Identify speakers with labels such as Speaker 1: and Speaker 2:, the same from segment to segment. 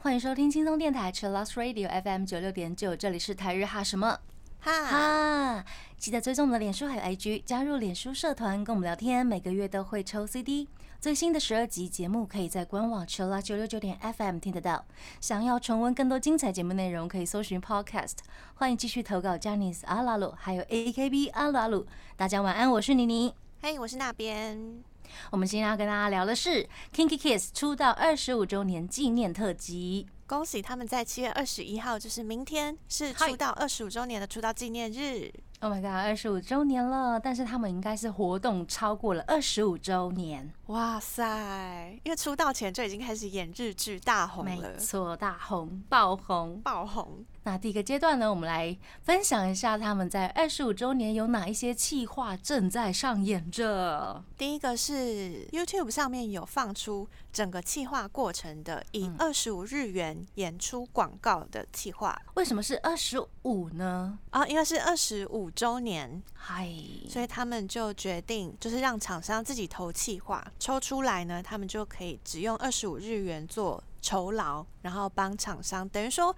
Speaker 1: 欢迎收听轻松电台 c h i l l o s Radio FM 九六点九，这里是台日哈什么
Speaker 2: 哈，
Speaker 1: 哈。记得追踪我们的脸书还有 IG，加入脸书社团跟我们聊天，每个月都会抽 CD。最新的十二集节目可以在官网 c h i l l a 九六九点 FM 听得到。想要重温更多精彩节目内容，可以搜寻 Podcast。欢迎继续投稿 j a n i c e 阿拉鲁，还有 AKB 阿鲁阿鲁。大家晚安，我是妮妮。
Speaker 2: 嘿，我是那边。
Speaker 1: 我们今天要跟大家聊的是 Kinky Kiss 出道二十五周年纪念特辑。
Speaker 2: 恭喜他们在七月二十一号，就是明天，是出道二十五周年的出道纪念日。
Speaker 1: Oh my god，二十五周年了，但是他们应该是活动超过了二十五周年。
Speaker 2: 哇塞！因为出道前就已经开始演日剧大红
Speaker 1: 没，错，大红爆红。
Speaker 2: 爆红。
Speaker 1: 那第一个阶段呢，我们来分享一下他们在二十五周年有哪一些企划正在上演着。
Speaker 2: 第一个是 YouTube 上面有放出整个企划过程的，以
Speaker 1: 嗯
Speaker 2: 二十五日元演出广告的企划
Speaker 1: 为什么是二十五呢？
Speaker 2: 啊，因为是二十五周年，
Speaker 1: 嗨，
Speaker 2: 所以他们就决定就是让厂商自己投企划，抽出来呢，他们就可以只用二十五日元做酬劳，然后帮厂商等于说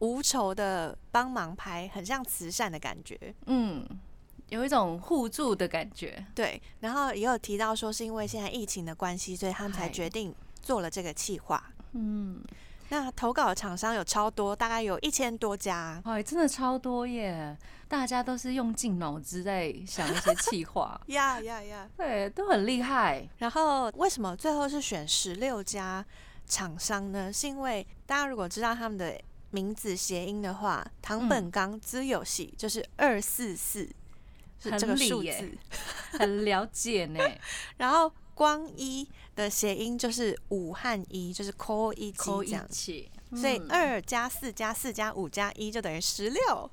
Speaker 2: 无酬的帮忙拍，很像慈善的感觉。
Speaker 1: 嗯，有一种互助的感觉。
Speaker 2: 对，然后也有提到说是因为现在疫情的关系，所以他们才决定做了这个企划。
Speaker 1: 嗯，
Speaker 2: 那投稿厂商有超多，大概有一千多家。
Speaker 1: 哇，真的超多耶！大家都是用尽脑汁在想一些企划，
Speaker 2: 呀呀呀！
Speaker 1: 对，都很厉害。
Speaker 2: 然后为什么最后是选十六家厂商呢？是因为大家如果知道他们的名字谐音的话，唐本刚资有喜就是二四四，是这个数字。
Speaker 1: 很了解呢，
Speaker 2: 然后光一的谐音就是五汉一，就是 call 一机
Speaker 1: 扣一
Speaker 2: 这样。
Speaker 1: 起，
Speaker 2: 所以
Speaker 1: 嗯
Speaker 2: 二加四加四加五加一就等于十六。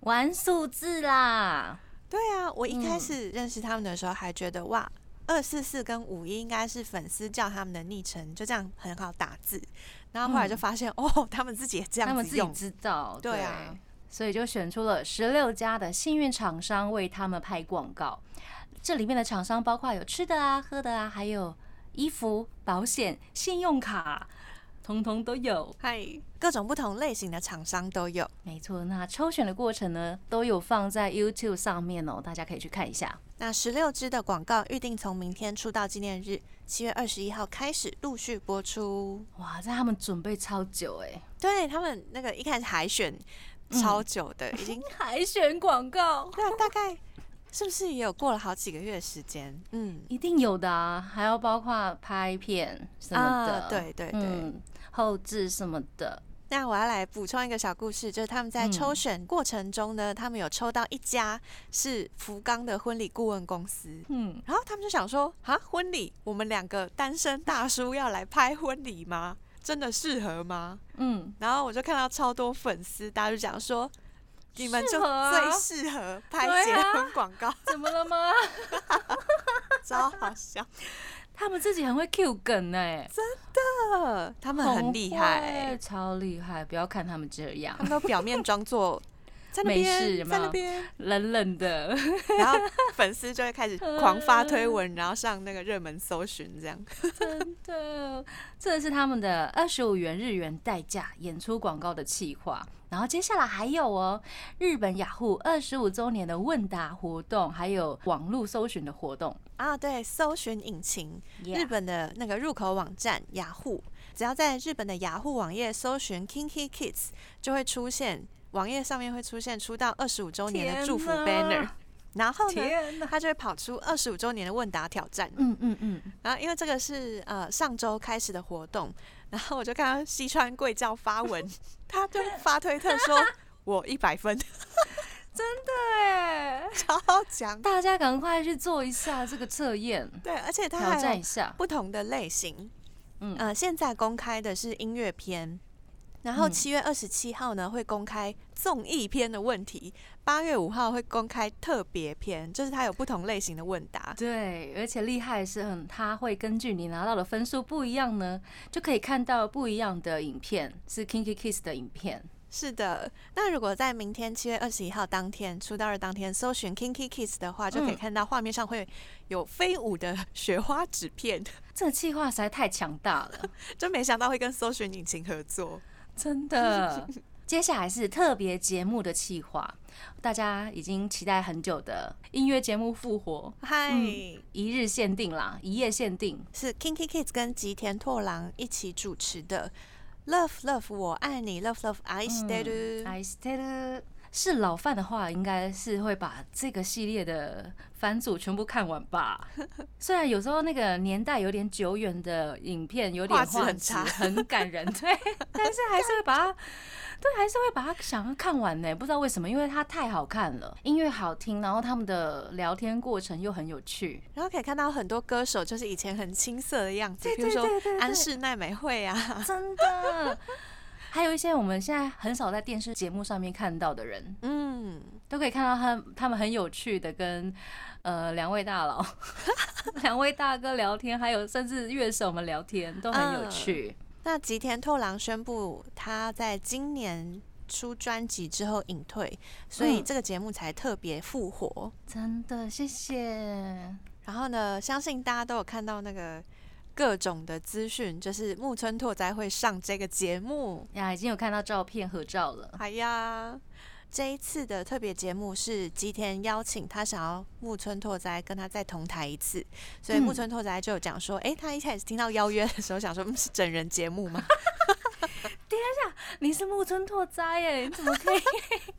Speaker 1: 玩数字啦，
Speaker 2: 对啊，我一开
Speaker 1: 嗯
Speaker 2: 始认识他们的时候还觉得哇，二四四跟五一应该是粉丝叫他们的昵称，就这样很好打字。然后后来就
Speaker 1: 嗯
Speaker 2: 发现、哦，他们自己也这样子
Speaker 1: 他们自己。知道，
Speaker 2: 对啊，
Speaker 1: 所以就选出了十六家的幸运厂商为他们拍广告。这里面的厂商包括有吃的啊、喝的啊，还有衣服、保险、信用卡，通通都有。
Speaker 2: 嗨，各种不同类型的厂商都有。
Speaker 1: 没错，那抽选的过程呢，都有放在 YouTube 上面哦，大家可以去看一下。
Speaker 2: 那十六支的广告预定从明天出到纪念日七月二十一号开始陆续播出。
Speaker 1: 哇，在他们准备超久哎，
Speaker 2: 对他们那个一开始海选超久的，已经
Speaker 1: 海选广告。
Speaker 2: 对啊，大概是不是也有过了好几个月时间？嗯，
Speaker 1: 一定有的啊，还要包括拍片什么的，
Speaker 2: 啊对对对。
Speaker 1: 嗯，后置什么的，
Speaker 2: 那我要来补充一个小故事，就是他们在
Speaker 1: 嗯
Speaker 2: 抽选过程中呢，他们有抽到一家是福冈的婚礼顾问公司。
Speaker 1: 嗯，
Speaker 2: 然后他们就想说，啊，婚礼，我们两个单身大叔要来拍婚礼吗？真的适合吗？
Speaker 1: 嗯，
Speaker 2: 然后我就看到超多粉丝，大家就讲说，你们就最适合拍结婚广告，
Speaker 1: 怎么了吗？
Speaker 2: 超好笑
Speaker 1: 他们自己很会 Q 梗哎，
Speaker 2: 的，他们很厉害
Speaker 1: 会，超厉害！不要看他们这样
Speaker 2: 他们都表面装作在那
Speaker 1: 没事
Speaker 2: 在那边，
Speaker 1: 冷冷的，
Speaker 2: 然后粉丝就会开始狂发推文，然后上那个热门搜寻，这样。
Speaker 1: 真的，这是他们的二十五元日元代价演出广告的企划。然后接下来还有哦，日本雅虎二十五周年的问答活动，还有网络搜寻的活动。
Speaker 2: 啊，对，搜寻引擎日本的那个入口网站雅虎，只要在日本的雅虎网页搜寻 Kinky Kids，就会出现网页上面会出现出道二十五周年的祝福 banner，然后呢，
Speaker 1: 天哪！
Speaker 2: 它就会跑出二十五周年的问答挑战。
Speaker 1: 嗯嗯嗯，
Speaker 2: 然后因为这个是呃上周开始的活动，然后我就看到西川贵教发文，他就发推特说 我一百分，
Speaker 1: 对，
Speaker 2: 超强。
Speaker 1: 大家赶快去做一下这个测验，
Speaker 2: 对，而且他
Speaker 1: 挑
Speaker 2: 还有
Speaker 1: 战一下。
Speaker 2: 不同的类型。
Speaker 1: 嗯
Speaker 2: 呃，现在公开的是音乐篇，然后
Speaker 1: 嗯
Speaker 2: 七月二十七号呢会公开综艺篇的问题，八月五号会公开特别篇，就是它有不同类型的问答。
Speaker 1: 对，而且厉害是很，它会根据你拿到的分数不一样呢，就可以看到不一样的影片，是 Kinky Kiss 的影片。
Speaker 2: 是的，那如果在明天七月二十一号当天出道日当天搜寻 Kinky Kiss 的话，就可以
Speaker 1: 嗯
Speaker 2: 看到画面上会有飞舞的 雪花纸片，
Speaker 1: 这个计划实在太强大了，
Speaker 2: 就没想到会跟搜寻引擎合作。
Speaker 1: 真的。接下来是特别节目的企划，大家已经期待很久的音乐节目复活，
Speaker 2: 嗨、
Speaker 1: 一日限定啦，一夜限定。
Speaker 2: 是 Kinky Kids 跟吉田拓郎一起主持的 Love Love 我爱你 Love Love 愛してる。
Speaker 1: I still 是老范的话，应该是会把这个系列的番组全部看完吧。虽然有时候那个年代有点久远的影片有点
Speaker 2: 画质差
Speaker 1: 很感人，对，但是还是会把它，对，还是会把它想要看完呢。不知道为什么，因为它太好看了，音乐好听，然后他们的聊天过程又很有趣。
Speaker 2: 然后可以看到很多歌手就是以前很青涩的样子，比如说安室奈美惠啊，
Speaker 1: 真的，还有一些我们现在很少在电视节目上面看到的人，
Speaker 2: 嗯，
Speaker 1: 都可以看到他他们很有趣的跟呃两位大佬、两位大哥聊天，还有甚至乐手们聊天都很有趣。
Speaker 2: 那吉田透郎宣布他在今年出专辑之后隐退，所以
Speaker 1: 嗯
Speaker 2: 这个节目才特别复活。
Speaker 1: 真的，谢谢。
Speaker 2: 然后呢，相信大家都有看到那个各种的资讯，就是木村拓哉会上这个节目。
Speaker 1: 呀，已经有看到照片合照了。
Speaker 2: 哎呀，这一次的特别节目是吉田邀请他想要木村拓哉跟他再同台一次，所以
Speaker 1: 嗯
Speaker 2: 木村拓哉就有讲说，诶，他一开始听到邀约的时候想说，嗯，是整人节目吗？
Speaker 1: 你是木村拓哉耶，你怎么可以？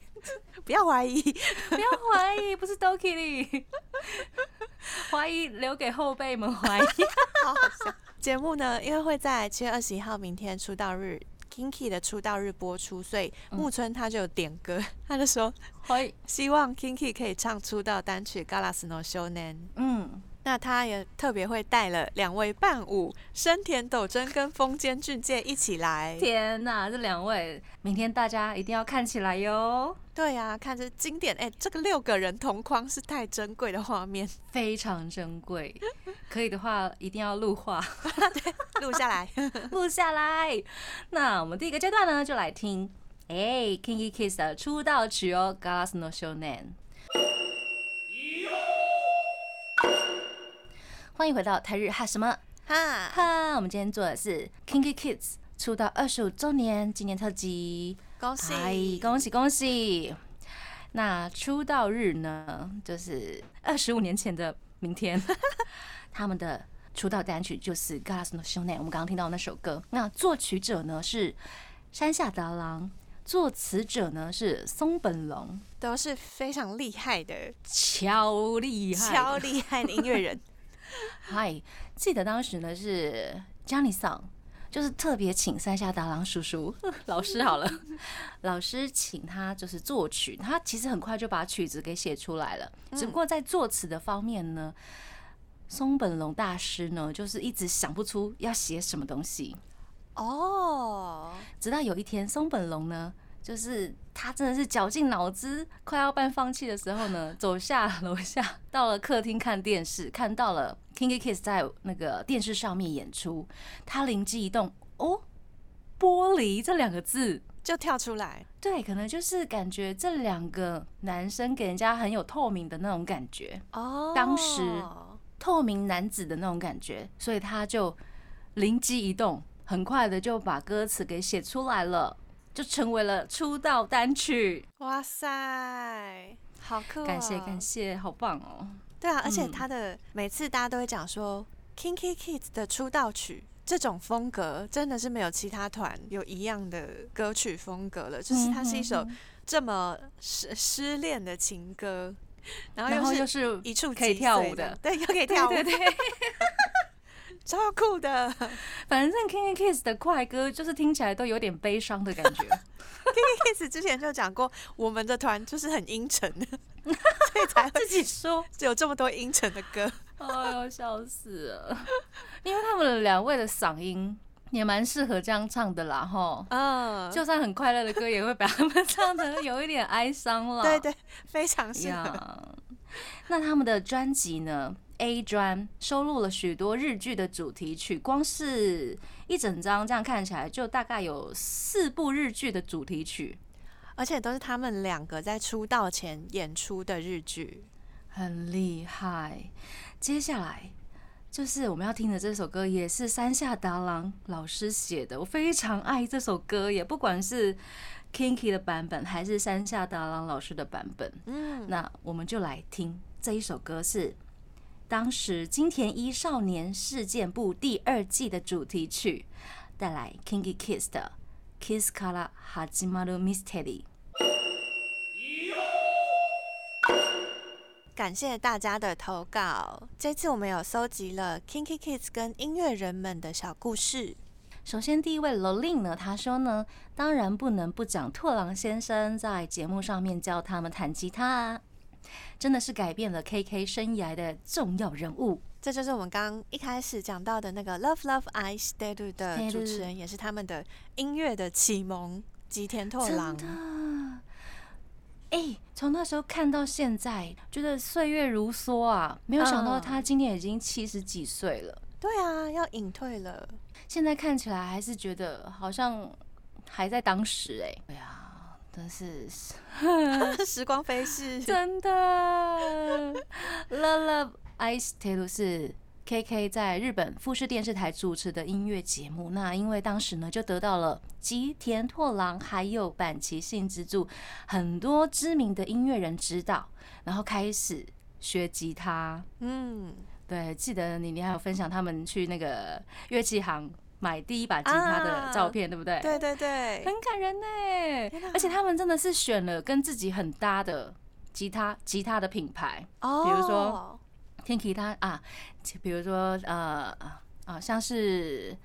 Speaker 2: 不要怀疑，
Speaker 1: 不要怀疑，不是 Doki 里，怀疑留给后辈们怀疑。
Speaker 2: 好好笑。节目呢，因为会在七月二十一号明天出道日。Kinky 的出道日播出，所以
Speaker 1: 嗯
Speaker 2: 木村他就有点歌，他就说希望 Kinky 可以唱出道单曲《Galas no Shonen》。
Speaker 1: 嗯，
Speaker 2: 那他也特别会带了两位伴舞，深田斗真跟风间俊介一起来。
Speaker 1: 天哪，这两位，明天大家一定要看起来哟，
Speaker 2: 对呀、看这经典，哎、这个六个人同框是太珍贵的画面，
Speaker 1: 非常珍贵。可以的话，一定要录画。
Speaker 2: 录下来。
Speaker 1: 录下来。那我们第一个阶段呢，就来听哎、Kinky Kiss 的出道曲哦，《Galas no Shonen》。欢迎回到台日哈什么
Speaker 2: 哈，
Speaker 1: 哈？我们今天做的是 Kinky Kids 出道二十五周年纪念特辑，
Speaker 2: 恭喜！
Speaker 1: 嗨，恭喜恭喜！那出道日呢，就是二十五年前的明天，他们的出道单曲就是《Galas no Shonen》，我们刚刚听到那首歌。那作曲者呢是山下达郎，作词者呢是松本龙，
Speaker 2: 都是非常厉害的，
Speaker 1: 超厉害，
Speaker 2: 超厉害的音乐人。
Speaker 1: 嗨，记得当时呢是 Johnny Song，，就是特别请三下达郎叔叔老师好了，老师请他就是作曲，他其实很快就把曲子给写出来了，只不过在作词的方面呢，松本龙大师呢就是一直想不出要写什么东西，
Speaker 2: 哦，
Speaker 1: 直到有一天松本龙呢。就是他真的是绞尽脑汁，快要半放弃的时候呢，走下楼下，到了客厅看电视，看到了 Kinky Kiss 在那个电视上面演出，他灵机一动，哦，玻璃这两个字，
Speaker 2: 就跳出来。
Speaker 1: 对，可能就是感觉这两个男生给人家很有透明的那种感觉，
Speaker 2: 哦，
Speaker 1: 当时透明男子的那种感觉，所以他就灵机一动，很快的就把歌词给写出来了，就成为了出道单曲。
Speaker 2: 哇塞，好酷、哦！
Speaker 1: 感谢感。谢，好棒哦！
Speaker 2: 对啊，而且
Speaker 1: 嗯
Speaker 2: 他的、每次大家都会讲说，Kinky Kids 的出道曲。这种风格真的是没有其他团有一样的歌曲风格了，就是它是一首
Speaker 1: 嗯
Speaker 2: 这么失失恋的情歌，然后又
Speaker 1: 就是是
Speaker 2: 一处
Speaker 1: 可以跳舞的，
Speaker 2: 对，又可以 跳舞，
Speaker 1: 对对对，
Speaker 2: 超酷的。
Speaker 1: 反正 King Kiss 的快歌就是听起来都有点悲伤的感觉。
Speaker 2: Kiss 之前就讲过，我们的团就是很阴沉的，所以才会
Speaker 1: 自己说，
Speaker 2: 有这么多阴沉的歌。
Speaker 1: 哎呦，笑死了！因为他们两位的嗓音也蛮适合这样唱的啦，吼。
Speaker 2: 嗯，
Speaker 1: 就算很快乐的歌，也会把他们唱的有一点哀伤了。
Speaker 2: 对对，非常适合。
Speaker 1: 呀。那他们的专辑呢？A 专收录了许多日剧的主题曲，光是一整张这样看起来，就大概有四部日剧的主题曲。
Speaker 2: 而且都是他们两个在出道前演出的日剧，
Speaker 1: 很厉害。接下来就是我们要听的这首歌，也是山下达郎老师写的，我非常爱这首歌，也不管是 Kinky 的版本还是山下达郎老师的版本。
Speaker 2: 嗯，
Speaker 1: 那我们就来听这一首歌，是当时金田一少年事件簿第二季的主题曲，带来 Kinky Kiss 的 Kiss Kara Hajimaru Mystery。
Speaker 2: 感谢大家的投稿。这次我们有搜集了 Kinky Kids 跟音乐人们的小故事。
Speaker 1: 首先，第一位 Lolin 呢，他说呢，当然不能不讲拓郎先生在节目上面教他们弹吉他啊，真的是改变了 KK 生涯的重要人物。
Speaker 2: 这就是我们刚刚一开始讲到的那个 Love Love I Stay 的主持人，也是他们的音乐的启蒙吉田拓郎。
Speaker 1: 哎，从那时候看到现在，觉得岁月如梭啊！没有想到他今年已经七十几岁了。
Speaker 2: 对啊，要隐退了。
Speaker 1: 现在看起来还是觉得好像还在当时哎。哎呀，真是
Speaker 2: 时光飞逝，
Speaker 1: 真的。Love Love Ice Tattoo 是 KK 在日本富士电视台主持的音乐节目。那因为当时呢，就得到了吉田拓郎还有坂崎信之助很多知名的音乐人指导，然后开始学吉他。嗯。对，记得你，你还有分享他们去那个乐器行买第一把吉他的照片，对不对？
Speaker 2: 对对对，
Speaker 1: 很感人呢。而且他们真的是选了跟自己很搭的吉他，吉他的品牌，哦比如说天吉他啊，比如说呃啊，像是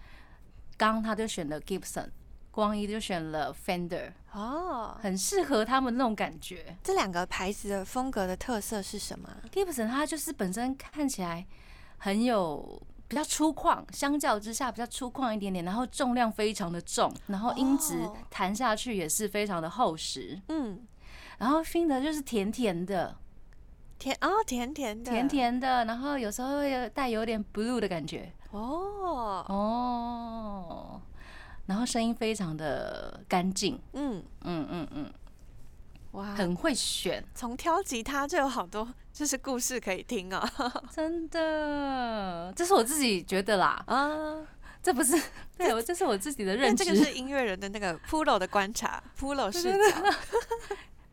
Speaker 1: 刚他就选了 Gibson。光一就选了 Fender 哦，很适合他们那种感觉。
Speaker 2: 这两个牌子的风格的特色是什么
Speaker 1: ？Gibson 它就是本身看起来很有比较粗犷，相较之下比较粗犷一点点，然后重量非常的重，然后音质弹下去也是非常的厚实。嗯，然后 Fender 就是甜甜的，
Speaker 2: 甜哦，甜甜的，
Speaker 1: 甜甜的，然后有时候会带有点 blue 的感觉。哦。哦。然后声音非常的干净，嗯。嗯嗯嗯，哇，很会选，
Speaker 2: 从挑吉他就有好多就是故事可以听啊，
Speaker 1: 真的，这是我自己觉得啦，啊，这不是 对我，这是我自己的认知，
Speaker 2: 这个是音乐人的那个 Pulo 的观察，Pulo 视角，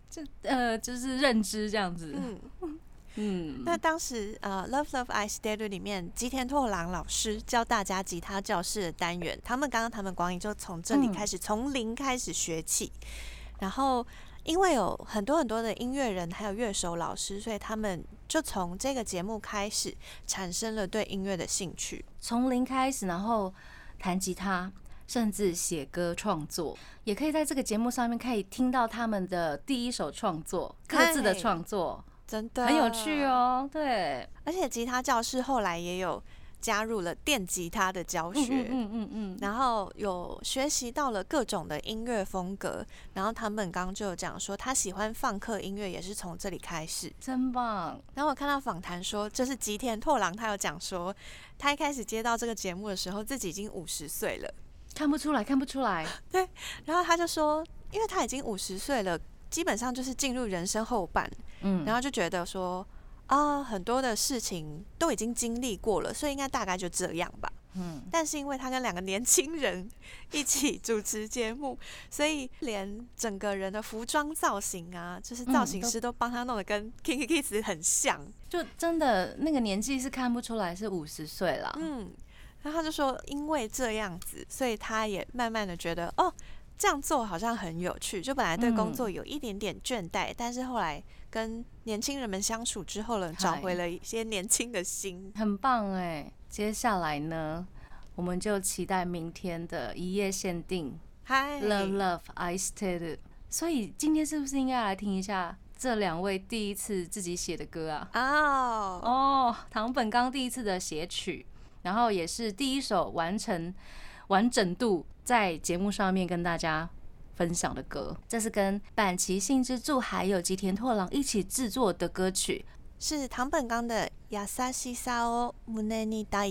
Speaker 1: 这 呃就是认知这样子，嗯。
Speaker 2: 嗯，那当时呃，Love Love I Stay 里面吉田拓郎老师教大家吉他教室的单元，他们刚刚他们光影就从这里开始，从零开始学起。然后因为有很多很多的音乐人还有乐手老师，所以他们就从这个节目开始产生了对音乐的兴趣。
Speaker 1: 从零开始，然后弹吉他，甚至写歌创作，也可以在这个节目上面可以听到他们的第一首创作，各自的创作。
Speaker 2: 真的
Speaker 1: 很有趣哦，对，
Speaker 2: 而且吉他教室后来也有加入了电吉他的教学，嗯嗯嗯，然后有学习到了各种的音乐风格，然后他们刚刚就有讲说他喜欢放克音乐也是从这里开始，
Speaker 1: 真棒。
Speaker 2: 然后我看到访谈说，就是吉田拓郎他有讲说，他一开始接到这个节目的时候自己已经五十岁了，
Speaker 1: 看不出来，看不出来，
Speaker 2: 对，然后他就说，因为他已经五十岁了。基本上就是进入人生后半，嗯，然后就觉得说啊，很多的事情都已经经历过了，所以应该大概就这样吧，嗯。但是因为他跟两个年轻人一起主持节目，所以连整个人的服装造型啊，就是造型师都帮他弄得跟 Kinky Kids 很像，
Speaker 1: 就真的那个年纪是看不出来是五十岁了，嗯。
Speaker 2: 然后他就说，因为这样子，所以他也慢慢的觉得哦。这样做好像很有趣，就本来对工作有一点点倦怠，但是后来跟年轻人们相处之后了，找回了一些年轻的心，
Speaker 1: 很棒哎。接下来呢，我们就期待明天的一夜限定，Love Love I Stayed。所以今天是不是应该来听一下这两位第一次自己写的歌啊？哦哦，唐本刚第一次的写曲，然后也是第一首完成完整度。在节目上面跟大家分享的歌，这是跟板崎幸之助还有吉田拓郎一起制作的歌曲，
Speaker 2: 是唐本刚的《亚萨西萨哦姆内尼大。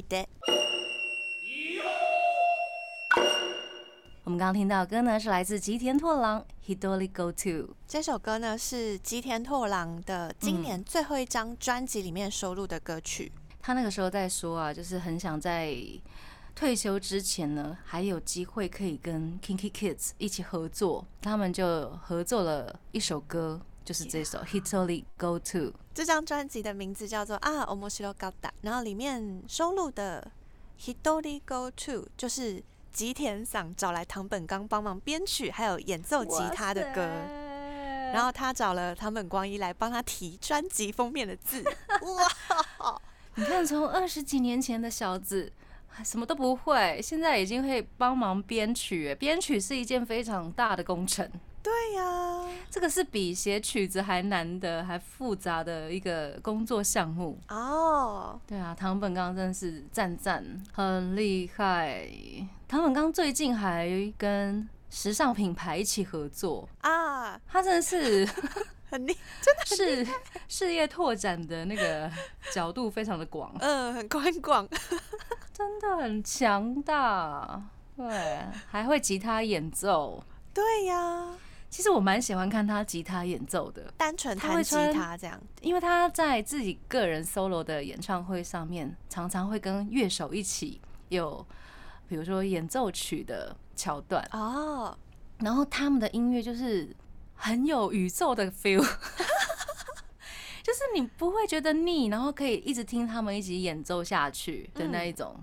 Speaker 1: 我们们刚刚听到的歌呢，是来自吉田拓郎《Hidori Go To》。
Speaker 2: 这首歌呢是吉田拓郎的今年最后一张专辑里面收录的歌曲。
Speaker 1: 他那个时候在说啊，就是很想在退休之前呢，还有机会可以跟 Kinky Kids 一起合作。他们就合作了一首歌，就是这首《Hidori Go To》。
Speaker 2: 这张专辑的名字叫做啊 Omoshiro Gata，然后里面收录的《HITORI Go To》就是吉田嗓找来唐本刚帮忙编曲，还有演奏吉他的歌。然后他找了唐本光一来帮他提专辑封面的字。哇！
Speaker 1: 你看，从二十几年前的小子，什么都不会，现在已经会帮忙编曲。编曲是一件非常大的工程。
Speaker 2: 对呀，
Speaker 1: 这个是比写曲子还难的、还复杂的一个工作项目。哦，对啊，唐本刚真的是赞赞，很厉害。唐本刚最近还跟时尚品牌一起合作啊，他真的是。
Speaker 2: 很厉，真的
Speaker 1: 是事业拓展的那个角度非常的广，
Speaker 2: 嗯，很宽广，
Speaker 1: 真的很强大，对，还会吉他演奏，
Speaker 2: 对呀，
Speaker 1: 其实我蛮喜欢看他吉他演奏的，
Speaker 2: 单纯弹吉他这样，
Speaker 1: 因为他在自己个人 solo 的演唱会上面，常常会跟乐手一起有，比如说演奏曲的桥段。哦，然后他们的音乐就是。很有宇宙的 feel，就是你不会觉得腻，然后可以一直听他们一起演奏下去的那一种，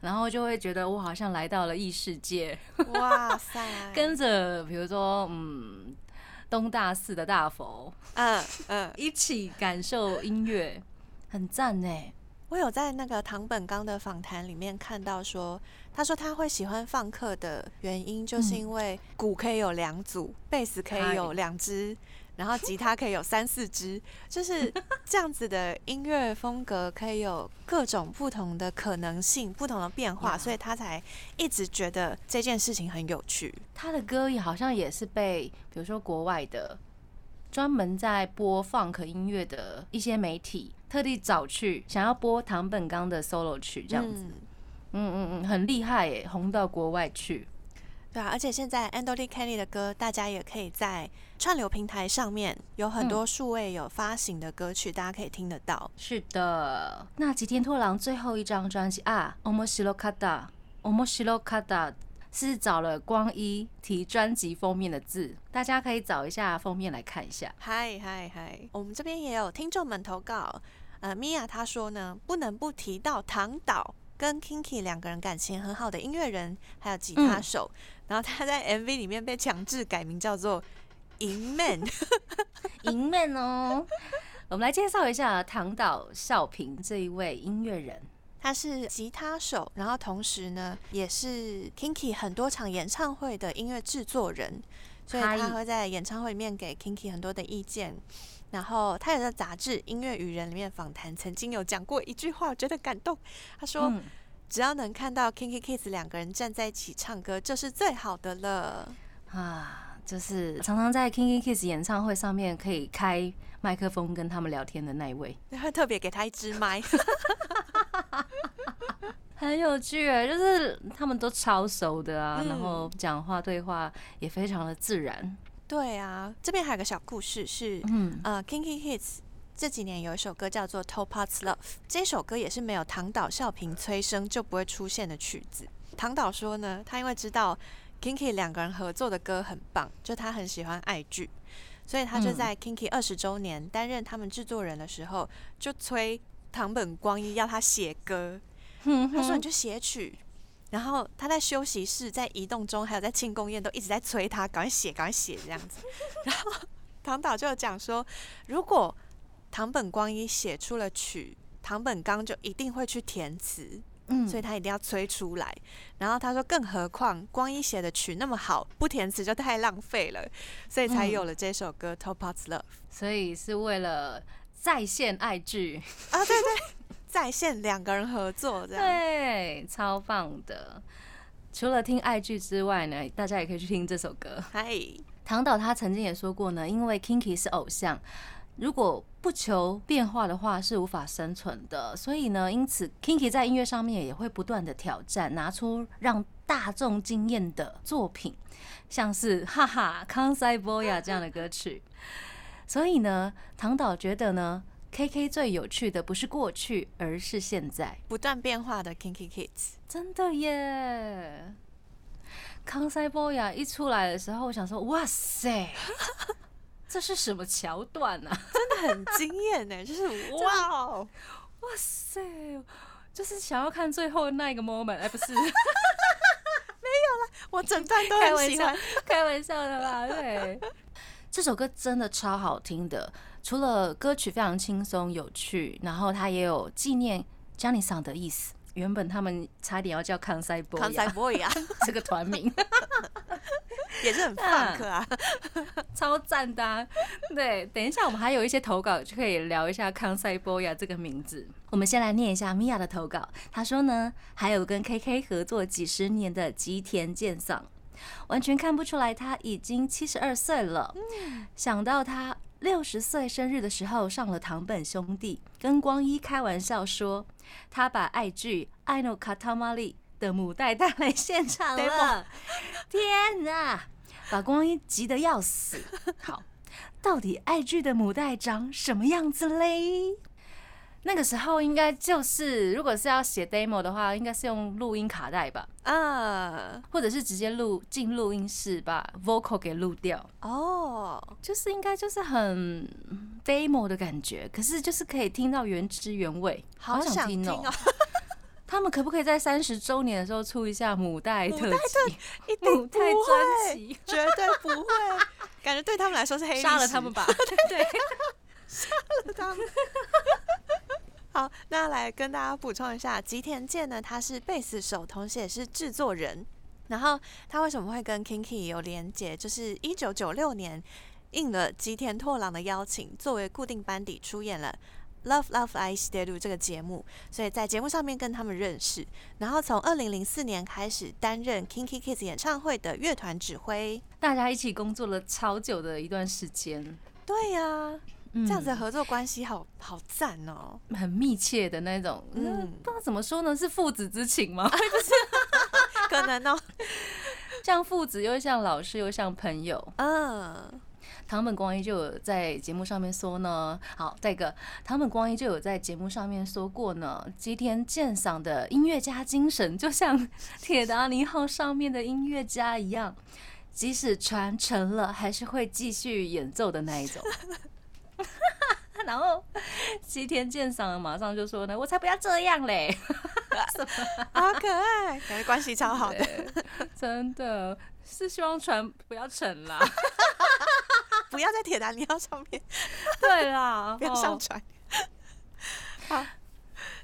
Speaker 1: 然后就会觉得我好像来到了异世界。哇塞！跟着比如说嗯东大寺的大佛，嗯嗯，一起感受音乐，很赞呢。
Speaker 2: 我有在那个唐本刚的访谈里面看到说，他说他会喜欢放克的原因，就是因为鼓可以有两组，贝斯可以有两支，然后吉他可以有三四支，就是这样子的音乐风格可以有各种不同的可能性、不同的变化，所以他才一直觉得这件事情很有趣。
Speaker 1: 他的歌也好像也是被，比如说国外的专门在播放可音乐的一些媒体。特地找去想要播唐本刚的 solo 曲这样子，嗯嗯嗯，很厉害耶，红到国外去。
Speaker 2: 对啊，而且现在 a n d o l y Kelly 的歌，大家也可以在串流平台上面有很多数位有发行的歌曲，大家可以听得到。
Speaker 1: 是的，那吉田拓郎最后一张专辑啊，Omoshirokada，Omoshirokada。是找了光一提专辑封面的字，大家可以找一下封面来看一下。
Speaker 2: 嗨嗨嗨，我们这边也有听众们投稿。呃，米娅她说呢，不能不提到唐导跟 Kinky 两个人感情很好的音乐人，还有吉他手。然后他在 MV 里面被强制改名叫做银 man，
Speaker 1: 银 man 哦。我们来介绍一下唐岛少平这一位音乐人。
Speaker 2: 他是吉他手，然后同时呢，也是 Kinky 很多场演唱会的音乐制作人，所以他会在演唱会里面给 Kinky 很多的意见。然后他也在杂志《音乐与人》里面访谈，曾经有讲过一句话，我觉得感动。他说：“只要能看到 Kinky Kids 两个人站在一起唱歌，就是最好的了。”
Speaker 1: 啊，就是常常在 Kinky Kiss 演唱会上面可以开麦克风跟他们聊天的那一位，
Speaker 2: 会特别给他一支麦。
Speaker 1: 很有趣哎，就是他们都超熟的啊，然后讲话对话也非常的自然。
Speaker 2: 对啊，这边还有个小故事是，嗯呃，Kinky Kids 这几年有一首歌叫做《Top Parts Love》，这首歌也是没有唐岛笑平催生就不会出现的曲子。唐岛说呢，他因为知道 Kinky 两个人合作的歌很棒，就他很喜欢爱剧，所以他就在 Kinky 二十周年担任他们制作人的时候，就催。唐本光一要他写歌，他说你就写曲，然后他在休息室、在移动中，还有在庆功宴都一直在催他赶快写、赶快写这样子。然后唐导就讲说，如果唐本光一写出了曲，唐本刚就一定会去填词，嗯，所以他一定要催出来。然后他说，更何况光一写的曲那么好，不填词就太浪费了，所以才有了这首歌《Top Parts Love》。
Speaker 1: 所以是为了。在线爱剧
Speaker 2: 啊，对对，在线两个人合作这样，
Speaker 1: 对，超棒的。除了听爱剧之外呢，大家也可以去听这首歌。嗨，唐导他曾经也说过呢，因为 Kinky 是偶像，如果不求变化的话，是无法生存的。所以呢，因此 Kinky 在音乐上面也会不断的挑战，拿出让大众惊艳的作品，像是哈哈康塞波亚这样的歌曲。所以呢，唐导觉得呢，KK 最有趣的不是过去，而是现在，
Speaker 2: 不断变化的 Kinky Kids。
Speaker 1: 真的耶！康塞波亚一出来的时候，我想说，哇塞！这是什么桥段呢？
Speaker 2: 真的很惊艳呢，就是哇哦，
Speaker 1: 哇塞，就是想要看最后那一个 moment，哎，不是，没有
Speaker 2: 了，我整段都很喜欢，
Speaker 1: 开玩笑的啦，对，这首歌真的超好听的，除了歌曲非常轻松有趣，然后它也有纪念 Johnny 桑的意思。原本他们差点要叫康塞波
Speaker 2: 康塞波呀，
Speaker 1: 这个团名
Speaker 2: 也是很放克啊，
Speaker 1: 超赞的。对，等一下我们还有一些投稿就可以聊一下康塞波呀这个名字。我们先来念一下米娅的投稿，她说呢，还有跟 KK 合作几十年的吉田健桑，完全看不出来他已经七十二岁了。想到他。六十岁生日的时候，上了堂本兄弟，跟光一开玩笑说，他把爱剧《爱诺卡塔玛丽》的母带带来现场了。天哪，把光一急得要死。好，到底爱剧的母带长什么样子嘞？那个时候应该就是，如果是要写 demo 的话，应该是用录音卡带吧，啊，或者是直接录进录音室把 vocal 给录掉。哦，就是应该就是很 demo 的感觉，可是就是可以听到原汁原味，
Speaker 2: 好想听哦。
Speaker 1: 他们可不可以在三十周年的时候出一下母带特辑？
Speaker 2: 一定不会，绝对不会。感觉对他们来说是黑
Speaker 1: 杀了他们吧？对。
Speaker 2: 杀了他们！好，那来跟大家补充一下，吉田健呢，他是贝斯手，同时也是制作人。然后他为什么会跟 Kinky 有连结？就是一九九六年应了吉田拓郎的邀请，作为固定班底出演了《Love Love I Do》这个节目，所以在节目上面跟他们认识。然后从二零零四年开始担任 Kinky Kids 演唱会的乐团指挥，
Speaker 1: 大家一起工作了超久的一段时间。
Speaker 2: 对呀。这样子的合作关系好好赞哦，
Speaker 1: 很密切的那种。嗯，不知道怎么说呢，是父子之情吗？不是，
Speaker 2: 可能哦，
Speaker 1: 像父子又像老师又像朋友。嗯，唐本光一就有在节目上面说呢。好，再一个，唐本光一就有在节目上面说过呢。吉田健赏的音乐家精神，就像铁达尼号上面的音乐家一样，即使船沉了，还是会继续演奏的那一种。然后西天鉴赏马上就说呢：“我才不要这样嘞，
Speaker 2: 好可爱，感觉关系超好的，
Speaker 1: 真的。是希望船不要沉啦，
Speaker 2: 不要在铁达尼号上面，
Speaker 1: 对啦，
Speaker 2: 不要上船。好，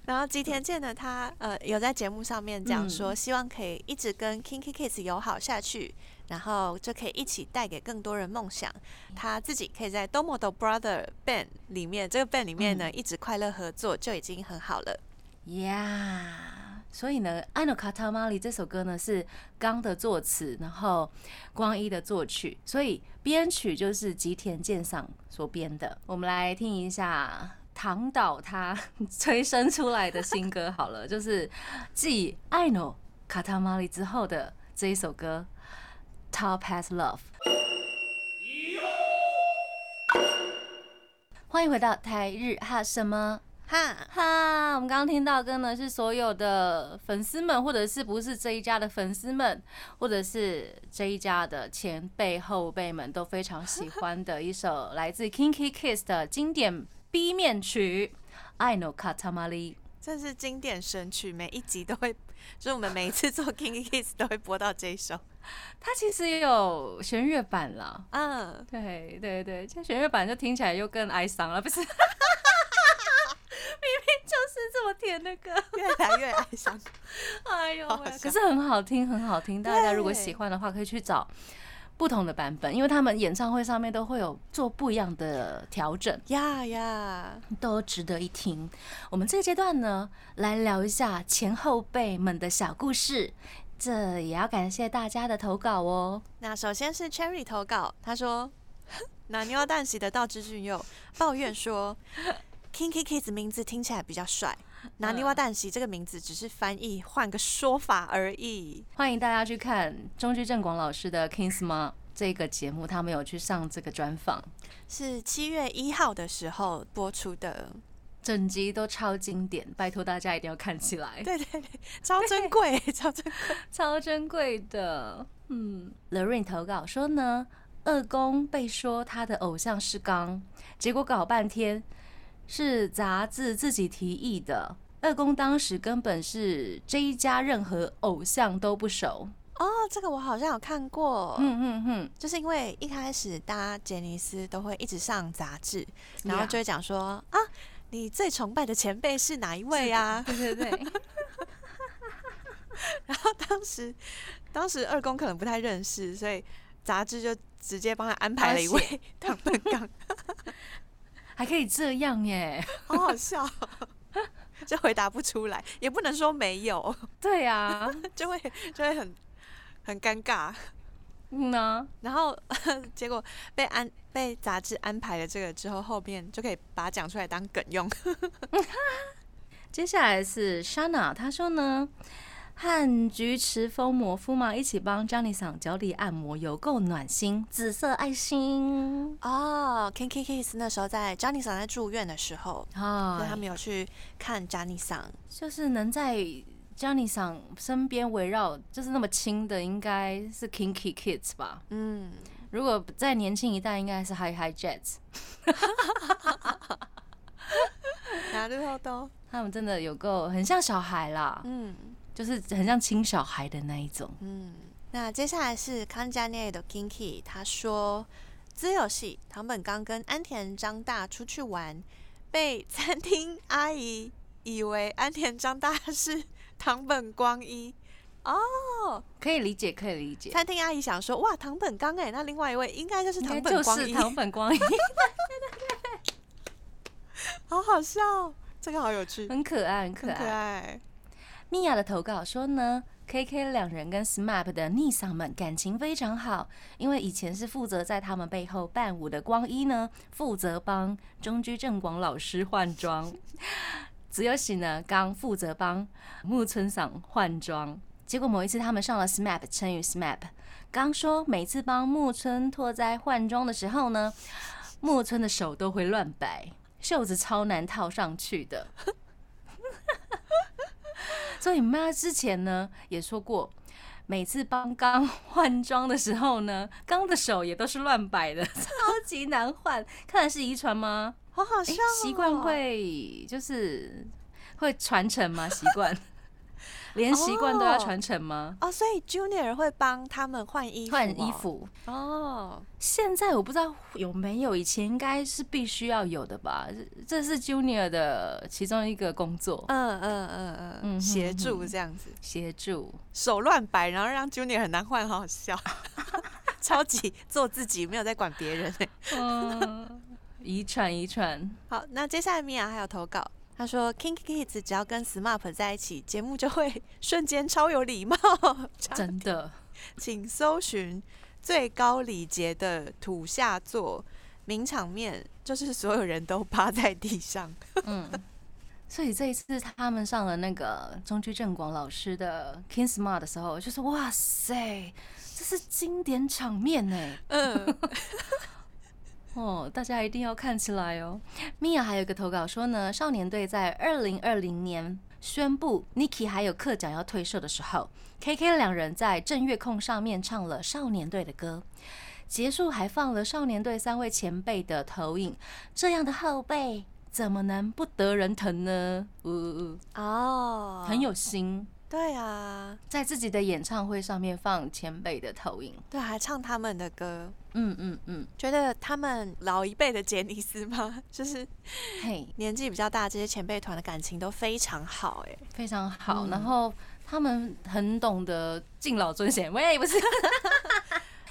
Speaker 2: 然后吉田健呢，他呃有在节目上面讲说，希望可以一直跟 Kinky Kids 友好下去。”然后就可以一起带给更多人梦想。他自己可以在 Domodo Brother Band 里面，这个 band 里面呢，一直快乐合作就已经很好了。
Speaker 1: 呀，所以呢，《I Know Katamari》这首歌呢是刚的作词，然后光一的作曲，所以编曲就是吉田健赏所编的。我们来听一下唐导他 催生出来的新歌好了，就是继《I Know Katamari》之后的这一首歌。Top has love。欢迎回到台日哈什么哈哈。我们刚刚听到歌呢，是所有的粉丝们，或者是不是这一家的粉丝们，或者是这一家的前辈后辈们都非常喜欢的一首来自 Kinky Kiss 的经典 B 面曲《I Know Katamari》。
Speaker 2: 这是经典神曲，每一集都会，就是我们每一次做 Kinky Kiss 都会播到这一首。
Speaker 1: 它其实也有弦乐版了，嗯，对对对，这弦乐版就听起来又更哀伤了，不是？明明就是这么甜的歌，
Speaker 2: 越来越哀伤。
Speaker 1: 哎呦，可是很好听，很好听。大家如果喜欢的话，可以去找不同的版本，因为他们演唱会上面都会有做不一样的调整。
Speaker 2: 呀呀，
Speaker 1: 都值得一听。我们这个阶段呢，来聊一下前后辈们的小故事。这也要感谢大家的投稿哦。
Speaker 2: 那首先是 Cherry 投稿，他说 那牛蛋喜的道之俊佑抱怨说，Kinky Kids 名字听起来比较帅，拿尼瓦旦喜这个名字只是翻译换个说法而已。
Speaker 1: 欢迎大家去看中居正广老师的《Kings Ma》这个节目，他们有去上这个专访，
Speaker 2: 是七月一号的时候播出的，
Speaker 1: 整集都超经典，拜托大家一定要看起来，
Speaker 2: 对对对，超珍贵，超珍贵，
Speaker 1: 超珍贵的。嗯，Lorraine 投稿说呢。二宫被说他的偶像是刚，结果搞半天是杂志自己提议的。二公当时根本是这一家任何偶像都不熟
Speaker 2: 哦。这个我好像有看过，
Speaker 1: 嗯嗯嗯，
Speaker 2: 就是因为一开始大家杰尼斯都会一直上杂志，然后就会讲说啊，你最崇拜的前辈是哪一位啊？
Speaker 1: 对对对。
Speaker 2: 然后当时当时二公可能不太认识，所以。杂志就直接帮他安排了一位唐本刚，
Speaker 1: 还可以这样耶，
Speaker 2: 好好笑，就回答不出来，也不能说没有，
Speaker 1: 对 呀，
Speaker 2: 就会就会很很尴尬，
Speaker 1: 嗯呢，
Speaker 2: 然后结果被安被杂志安排了这个之后，后面就可以把它讲出来当梗用。
Speaker 1: 接下来是 Shana，他说呢。和菊池风磨夫嘛一起帮 Johnny 桑脚底按摩，有够暖心。紫色爱心
Speaker 2: 哦，Kinky Kiss 那时候在 Johnny 桑在住院的时候，啊，他们有去看 Johnny 桑，
Speaker 1: 就是能在 Johnny 桑身边围绕，就是那么亲的，应该是 Kinky Kids 吧？嗯，如果在年轻一代，应该是 Hi Hi Jets。
Speaker 2: 哪里好多？
Speaker 1: 他们真的有够很像小孩啦。嗯。就是很像亲小孩的那一种。
Speaker 2: 嗯，那接下来是康佳内的 Kinky，他说，自由系唐本刚跟安田张大出去玩，被餐厅阿姨以为安田张大是唐本光一。哦，
Speaker 1: 可以理解，可以理解。
Speaker 2: 餐厅阿姨想说，哇，唐本刚哎，那另外一位应该就是唐本光一。
Speaker 1: 唐本光一。
Speaker 2: 好好笑，这个好有趣，
Speaker 1: 很可爱，很可
Speaker 2: 爱。
Speaker 1: 米娅的投稿说呢，K K 两人跟 SMAP 的逆嗓们感情非常好，因为以前是负责在他们背后伴舞的光一呢，负责帮中居正广老师换装，只有喜呢刚负责帮木村嗓换装。结果某一次他们上了 SMAP 乘以 SMAP，刚说每次帮木村拓哉换装的时候呢，木村的手都会乱摆，袖子超难套上去的。所以妈之前呢也说过，每次帮刚 换装的时候呢，刚的手也都是乱摆的，超级难换。看来是遗传吗？
Speaker 2: 好好笑，
Speaker 1: 习惯会就是会传承吗？习惯。连习惯都要传承吗？
Speaker 2: 哦，所以 Junior 会帮他们换衣
Speaker 1: 服，换衣服哦。现在我不知道有没有，以前应该是必须要有的吧？这是 Junior 的其中一个工作。
Speaker 2: 嗯嗯嗯嗯，协助这样子，
Speaker 1: 协助
Speaker 2: 手乱摆，然后让 Junior 很难换，好好笑，超级做自己，没有在管别人。
Speaker 1: 嗯，遗传遗传。
Speaker 2: 好，那接下来米娅还有投稿。他说：“King Kids 只要跟 SMAP 在一起，节目就会 瞬间超有礼貌。”
Speaker 1: 真的，
Speaker 2: 请搜寻最高礼节的土下座名场面，就是所有人都趴在地上。嗯，
Speaker 1: 所以这一次他们上了那个中居正广老师的 King Smart 的时候，就是哇塞，这是经典场面呢。嗯。哦，大家一定要看起来哦。米娅还有一个投稿说呢，少年队在二零二零年宣布 Niki 还有课长要退社的时候，KK 两人在正月空上面唱了少年队的歌，结束还放了少年队三位前辈的投影，这样的后辈怎么能不得人疼呢？呜哦，很有心。
Speaker 2: 对啊，
Speaker 1: 在自己的演唱会上面放前辈的投影，
Speaker 2: 对，还唱他们的歌，嗯嗯嗯，觉得他们老一辈的杰尼斯吗？就是嘿，年纪比较大这些前辈团的感情都非常好，哎，
Speaker 1: 非常好，然后他们很懂得敬老尊贤，喂，不是。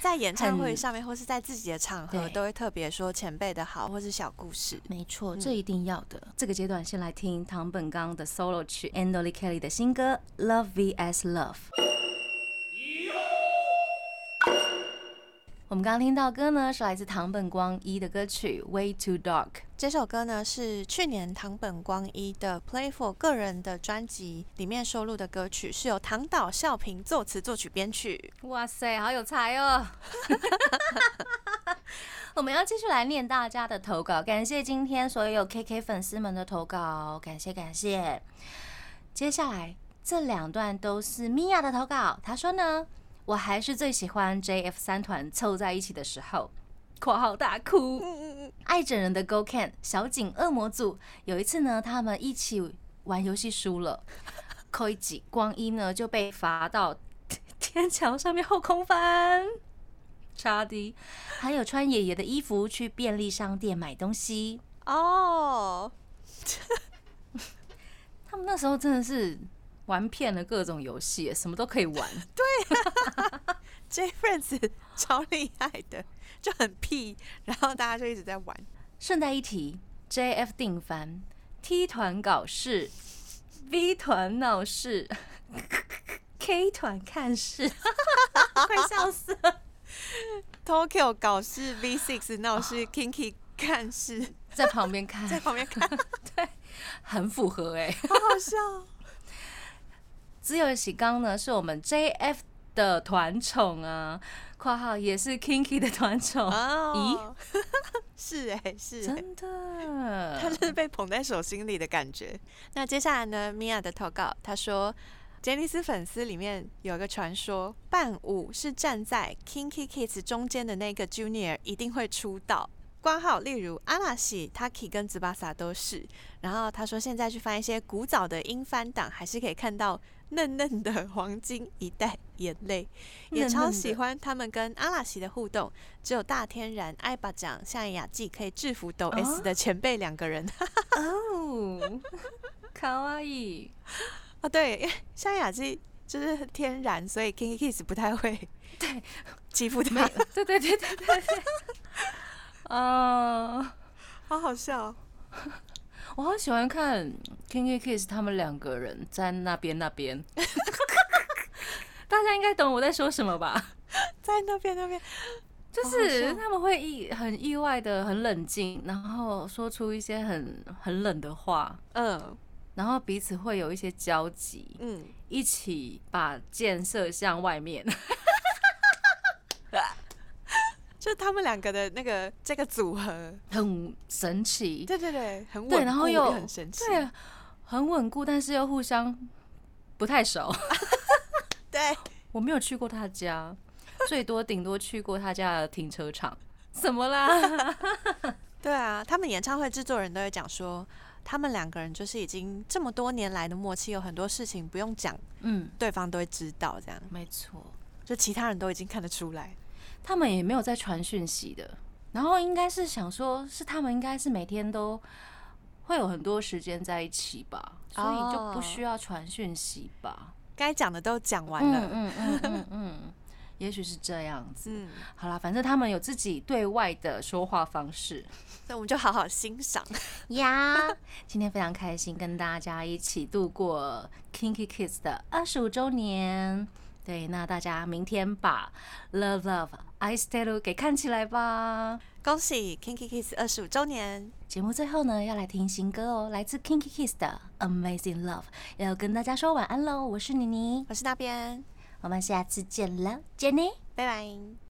Speaker 2: 在演唱会上面，或是在自己的场合，都会特别说前辈的好，或是小故事。
Speaker 1: 没错，这一定要的。这个阶段，先来听唐本刚的 solo 曲，Andoli Kelly 的新歌《Love vs Love》。我们刚刚听到歌呢，是来自唐本光一的歌曲《Way Too Dark》。
Speaker 2: 这首歌呢是去年唐本光一的《Play for》个人的专辑里面收录的歌曲，是由唐岛孝平作词作曲编曲。
Speaker 1: 哇塞，好有才哦！我们要继续来念大家的投稿，感谢今天所有 KK 粉丝们的投稿，感谢感谢。接下来这两段都是米娅的投稿，她说呢。我还是最喜欢 JF 三团凑在一起的时候，括号大哭。爱整人的 Go Can 小景恶魔组有一次呢，他们一起玩游戏输了，扣一级光一呢就被罚到天桥上面后空翻。差的，还有穿爷爷的衣服去便利商店买东西哦。他们那时候真的是。玩遍了各种游戏，什么都可以玩。
Speaker 2: 对，J Friends 超厉害的，就很屁，然后大家就一直在玩。
Speaker 1: 顺带一提，JF 定番，T 团搞事，V 团闹事，K 团看事，快笑死了。
Speaker 2: Tokyo 搞事，V Six 闹事，Kinky 看事，
Speaker 1: 在旁边看，
Speaker 2: 在旁边看，
Speaker 1: 对，很符合哎，
Speaker 2: 好好笑。
Speaker 1: 自由喜刚呢，是我们 JF 的团宠啊，括号也是 Kinky 的团宠。咦，
Speaker 2: 是哎，是
Speaker 1: 真的，
Speaker 2: 他是被捧在手心里的感觉。那接下来呢，米娅的投稿，他说，杰尼斯粉丝里面有个传说，伴舞是站在 Kinky Kids 中间的那个 Junior 一定会出道。挂号，例如阿拉西、Taki 跟紫巴萨都是。然后他说，现在去翻一些古早的英翻档，还是可以看到。嫩嫩的黄金一代眼泪，也超喜欢他们跟阿拉西的互动。只有大天然、艾巴奖、夏雅纪可以制服抖 S 的前辈两个人。
Speaker 1: 哦，卡哇伊
Speaker 2: 啊，对，夏雅纪就是天然，所以 King Kiss 不太会
Speaker 1: 对
Speaker 2: 欺负他。
Speaker 1: 对对对对对，啊，
Speaker 2: 好好笑。
Speaker 1: 我好喜欢看 King Kiss 他们两个人在那边那边，大家应该懂我在说什么吧？
Speaker 2: 在那边那边，
Speaker 1: 就是他们会意很意外的很冷静，然后说出一些很很冷的话，嗯，然后彼此会有一些交集，嗯，一起把箭射向外面。
Speaker 2: 就他们两个的那个这个组合
Speaker 1: 很神奇，
Speaker 2: 对对对，很稳，
Speaker 1: 然后又
Speaker 2: 很神奇，
Speaker 1: 对，很稳固，但是又互相不太熟。
Speaker 2: 对，
Speaker 1: 我没有去过他家，最多顶多去过他家的停车场。怎么啦？
Speaker 2: 对啊，他们演唱会制作人都会讲说，他们两个人就是已经这么多年来的默契，有很多事情不用讲，嗯，对方都会知道，这样
Speaker 1: 没错，
Speaker 2: 就其他人都已经看得出来。
Speaker 1: 他们也没有在传讯息的，然后应该是想说，是他们应该是每天都会有很多时间在一起吧，所以就不需要传讯息吧。
Speaker 2: 该讲的都讲完了，
Speaker 1: 嗯嗯嗯嗯，也许是这样子。嗯，好啦，反正他们有自己对外的说话方式，
Speaker 2: 那我们就好好欣赏
Speaker 1: 呀。今天非常开心，跟大家一起度过 Kinky Kids 的二十五周年。对，那大家明天把 Love Love I Stay 给看起来吧！
Speaker 2: 恭喜 Kinky Kiss 二十五周年！
Speaker 1: 节目最后呢，要来听新歌哦，来自 Kinky Kiss 的 Amazing Love，要跟大家说晚安喽！我是妮妮，
Speaker 2: 我是那边，
Speaker 1: 我们下次见了，见你，
Speaker 2: 拜拜。